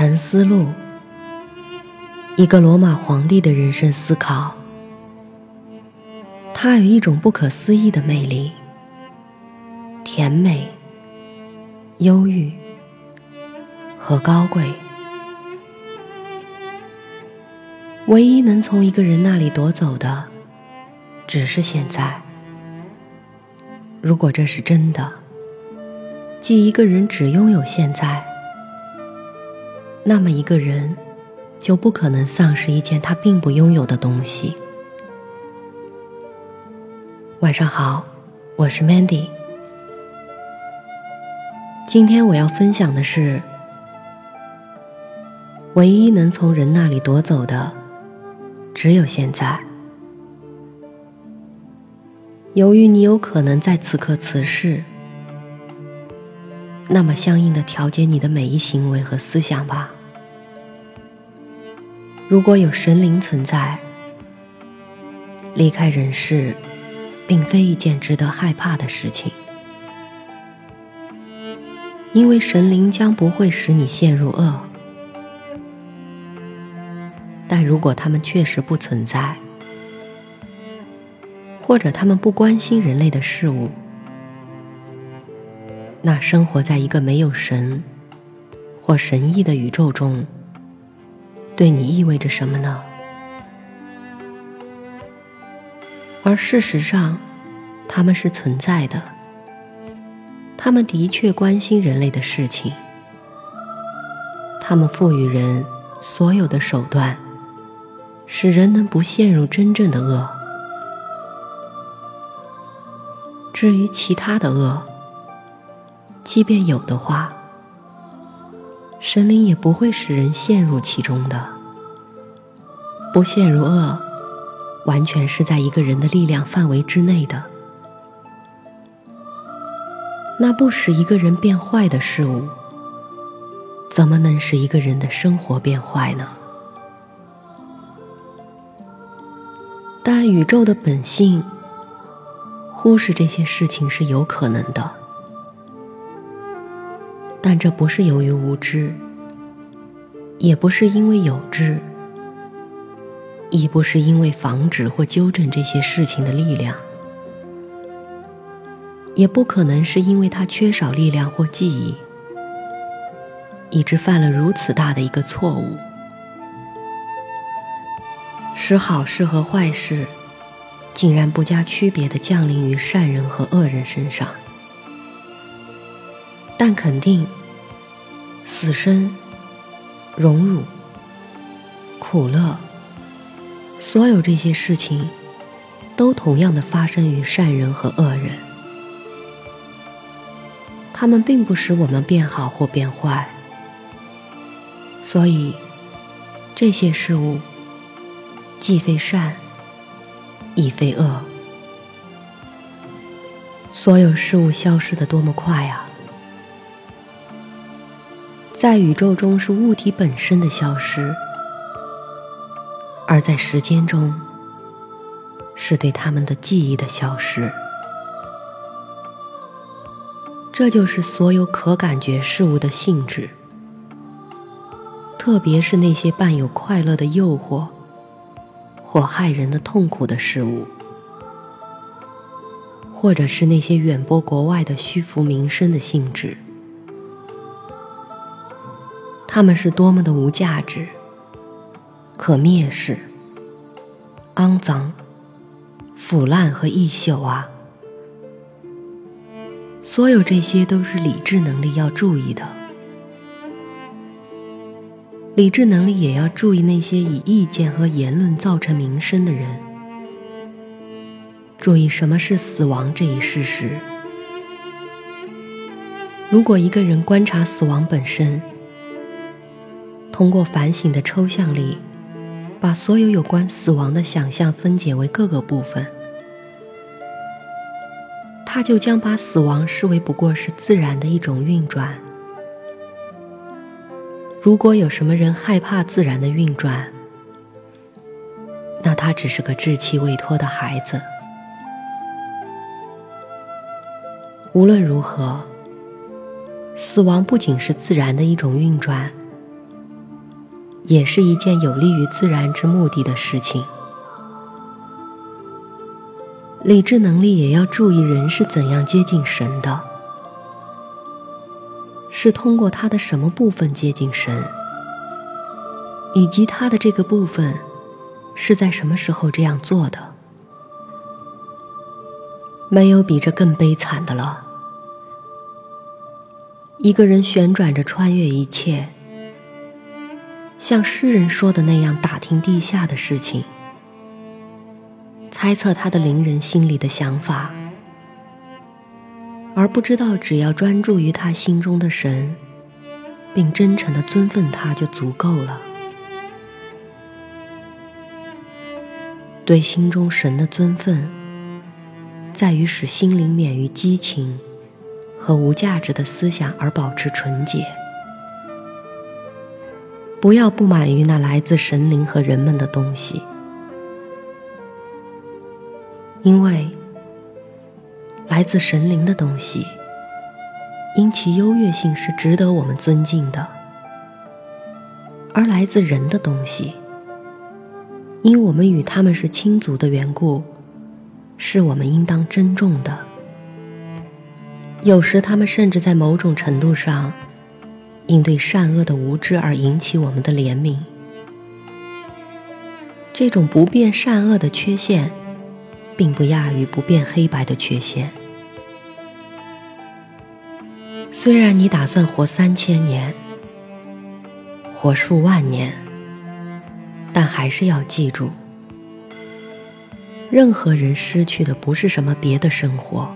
沉思录，一个罗马皇帝的人生思考。它有一种不可思议的魅力，甜美、忧郁和高贵。唯一能从一个人那里夺走的，只是现在。如果这是真的，即一个人只拥有现在。那么，一个人就不可能丧失一件他并不拥有的东西。晚上好，我是 Mandy。今天我要分享的是，唯一能从人那里夺走的，只有现在。由于你有可能在此刻辞世。那么，相应的调节你的每一行为和思想吧。如果有神灵存在，离开人世，并非一件值得害怕的事情，因为神灵将不会使你陷入恶。但如果他们确实不存在，或者他们不关心人类的事物，那生活在一个没有神或神意的宇宙中。对你意味着什么呢？而事实上，他们是存在的。他们的确关心人类的事情。他们赋予人所有的手段，使人能不陷入真正的恶。至于其他的恶，即便有的话。神灵也不会使人陷入其中的。不陷入恶，完全是在一个人的力量范围之内的。那不使一个人变坏的事物，怎么能使一个人的生活变坏呢？但宇宙的本性，忽视这些事情是有可能的。但这不是由于无知，也不是因为有知，亦不是因为防止或纠正这些事情的力量，也不可能是因为他缺少力量或记忆，以致犯了如此大的一个错误，使好事和坏事竟然不加区别的降临于善人和恶人身上。但肯定，死生、荣辱、苦乐，所有这些事情，都同样的发生于善人和恶人。他们并不使我们变好或变坏，所以这些事物既非善，亦非恶。所有事物消失的多么快啊！在宇宙中是物体本身的消失，而在时间中是对他们的记忆的消失。这就是所有可感觉事物的性质，特别是那些伴有快乐的诱惑或害人的痛苦的事物，或者是那些远播国外的虚浮名声的性质。他们是多么的无价值、可蔑视、肮脏、腐烂和异朽啊！所有这些都是理智能力要注意的。理智能力也要注意那些以意见和言论造成名声的人。注意什么是死亡这一事实。如果一个人观察死亡本身，通过反省的抽象力，把所有有关死亡的想象分解为各个部分，他就将把死亡视为不过是自然的一种运转。如果有什么人害怕自然的运转，那他只是个稚气未脱的孩子。无论如何，死亡不仅是自然的一种运转。也是一件有利于自然之目的的事情。理智能力也要注意人是怎样接近神的，是通过他的什么部分接近神，以及他的这个部分是在什么时候这样做的。没有比这更悲惨的了。一个人旋转着穿越一切，像诗人说的那样打听地下的事情。猜测他的邻人心里的想法，而不知道只要专注于他心中的神，并真诚的尊奉他就足够了。对心中神的尊奉，在于使心灵免于激情和无价值的思想而保持纯洁。不要不满于那来自神灵和人们的东西。因为来自神灵的东西，因其优越性是值得我们尊敬的；而来自人的东西，因我们与他们是亲族的缘故，是我们应当珍重的。有时，他们甚至在某种程度上，因对善恶的无知而引起我们的怜悯。这种不辨善恶的缺陷。并不亚于不变黑白的缺陷。虽然你打算活三千年，活数万年，但还是要记住，任何人失去的不是什么别的生活，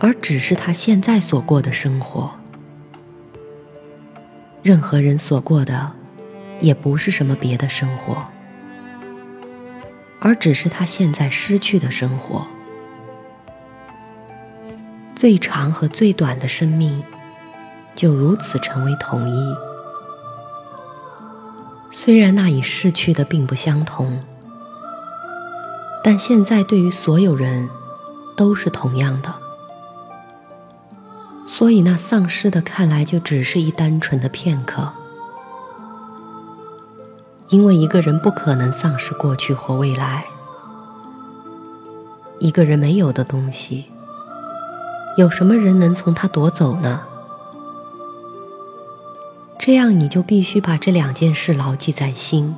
而只是他现在所过的生活。任何人所过的，也不是什么别的生活。而只是他现在失去的生活。最长和最短的生命，就如此成为统一。虽然那已逝去的并不相同，但现在对于所有人都是同样的。所以那丧失的看来就只是一单纯的片刻。因为一个人不可能丧失过去或未来，一个人没有的东西，有什么人能从他夺走呢？这样你就必须把这两件事牢记在心：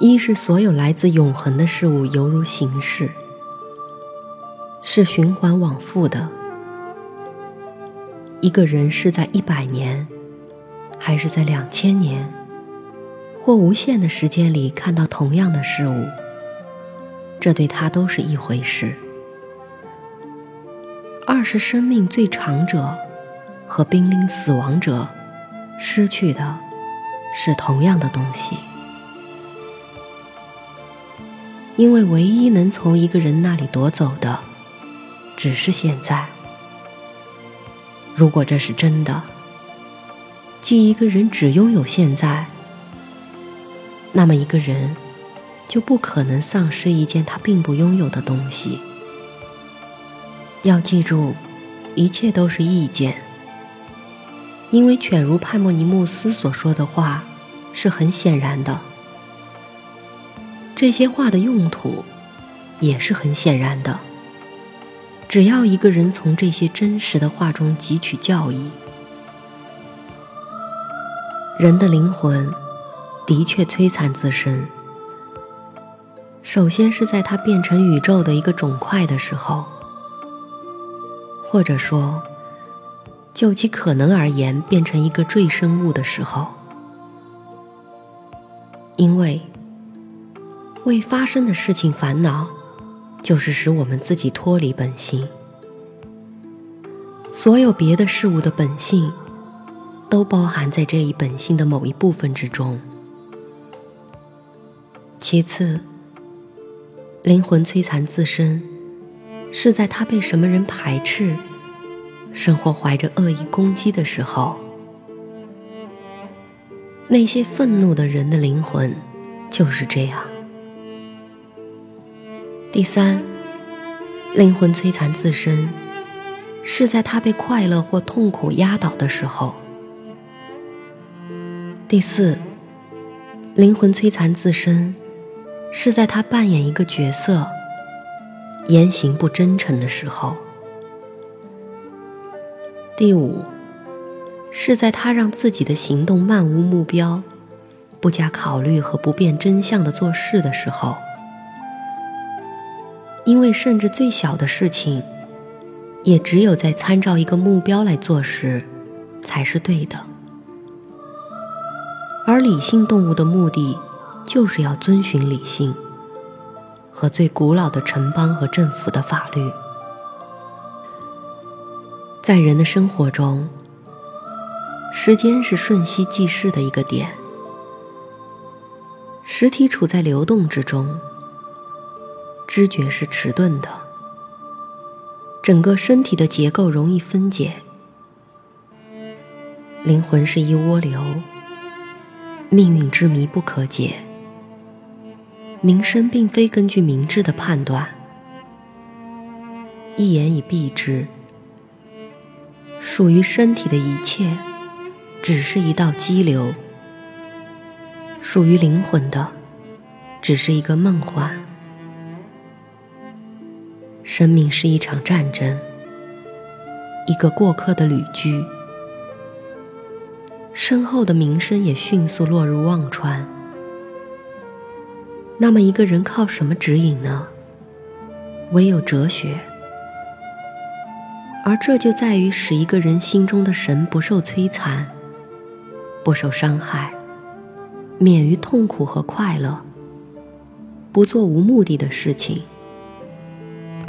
一是所有来自永恒的事物犹如形式，是循环往复的；一个人是在一百年，还是在两千年？或无限的时间里看到同样的事物，这对他都是一回事。二是生命最长者和濒临死亡者失去的是同样的东西，因为唯一能从一个人那里夺走的只是现在。如果这是真的，即一个人只拥有现在。那么一个人就不可能丧失一件他并不拥有的东西。要记住，一切都是意见，因为犬如派莫尼穆斯所说的话是很显然的，这些话的用途也是很显然的。只要一个人从这些真实的话中汲取教义，人的灵魂。的确摧残自身。首先是在它变成宇宙的一个肿块的时候，或者说，就其可能而言，变成一个赘生物的时候。因为为发生的事情烦恼，就是使我们自己脱离本性。所有别的事物的本性，都包含在这一本性的某一部分之中。其次，灵魂摧残自身，是在他被什么人排斥，生活怀着恶意攻击的时候。那些愤怒的人的灵魂就是这样。第三，灵魂摧残自身，是在他被快乐或痛苦压倒的时候。第四，灵魂摧残自身，是在他扮演一个角色，言行不真诚的时候。第五，是在他让自己的行动漫无目标、不加考虑和不辨真相的做事的时候。因为甚至最小的事情，也只有在参照一个目标来做时，才是对的。而理性动物的目的，就是要遵循理性和最古老的城邦和政府的法律。在人的生活中，时间是瞬息即逝的一个点，实体处在流动之中，知觉是迟钝的，整个身体的结构容易分解，灵魂是一涡流，命运之谜不可解，名声并非根据明智的判断，一言以蔽之。属于身体的一切，只是一道激流；属于灵魂的，只是一个梦幻。生命是一场战争，一个过客的旅居。身后的名声也迅速落入忘川。那么，一个人靠什么指引呢？唯有哲学。而这就在于使一个人心中的神不受摧残、不受伤害，免于痛苦和快乐，不做无目的的事情，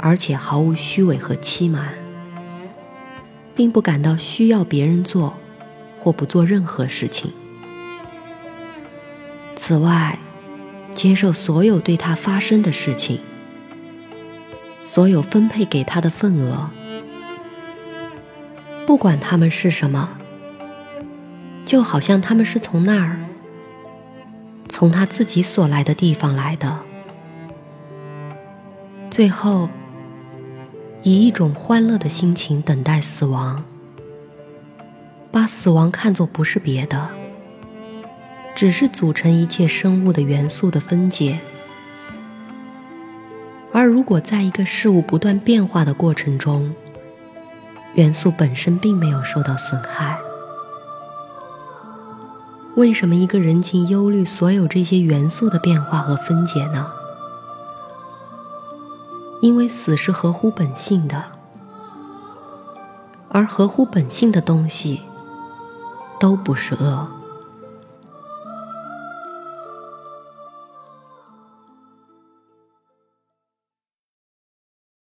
而且毫无虚伪和欺瞒，并不感到需要别人做或不做任何事情。此外，接受所有对他发生的事情，所有分配给他的份额。不管他们是什么，就好像他们是从那儿，从他自己所来的地方来的。最后，以一种欢乐的心情等待死亡，把死亡看作不是别的，只是组成一切生物的元素的分解。而如果在一个事物不断变化的过程中，元素本身并没有受到损害，为什么一个人竟忧虑所有这些元素的变化和分解呢？因为死是合乎本性的，而合乎本性的东西都不是恶。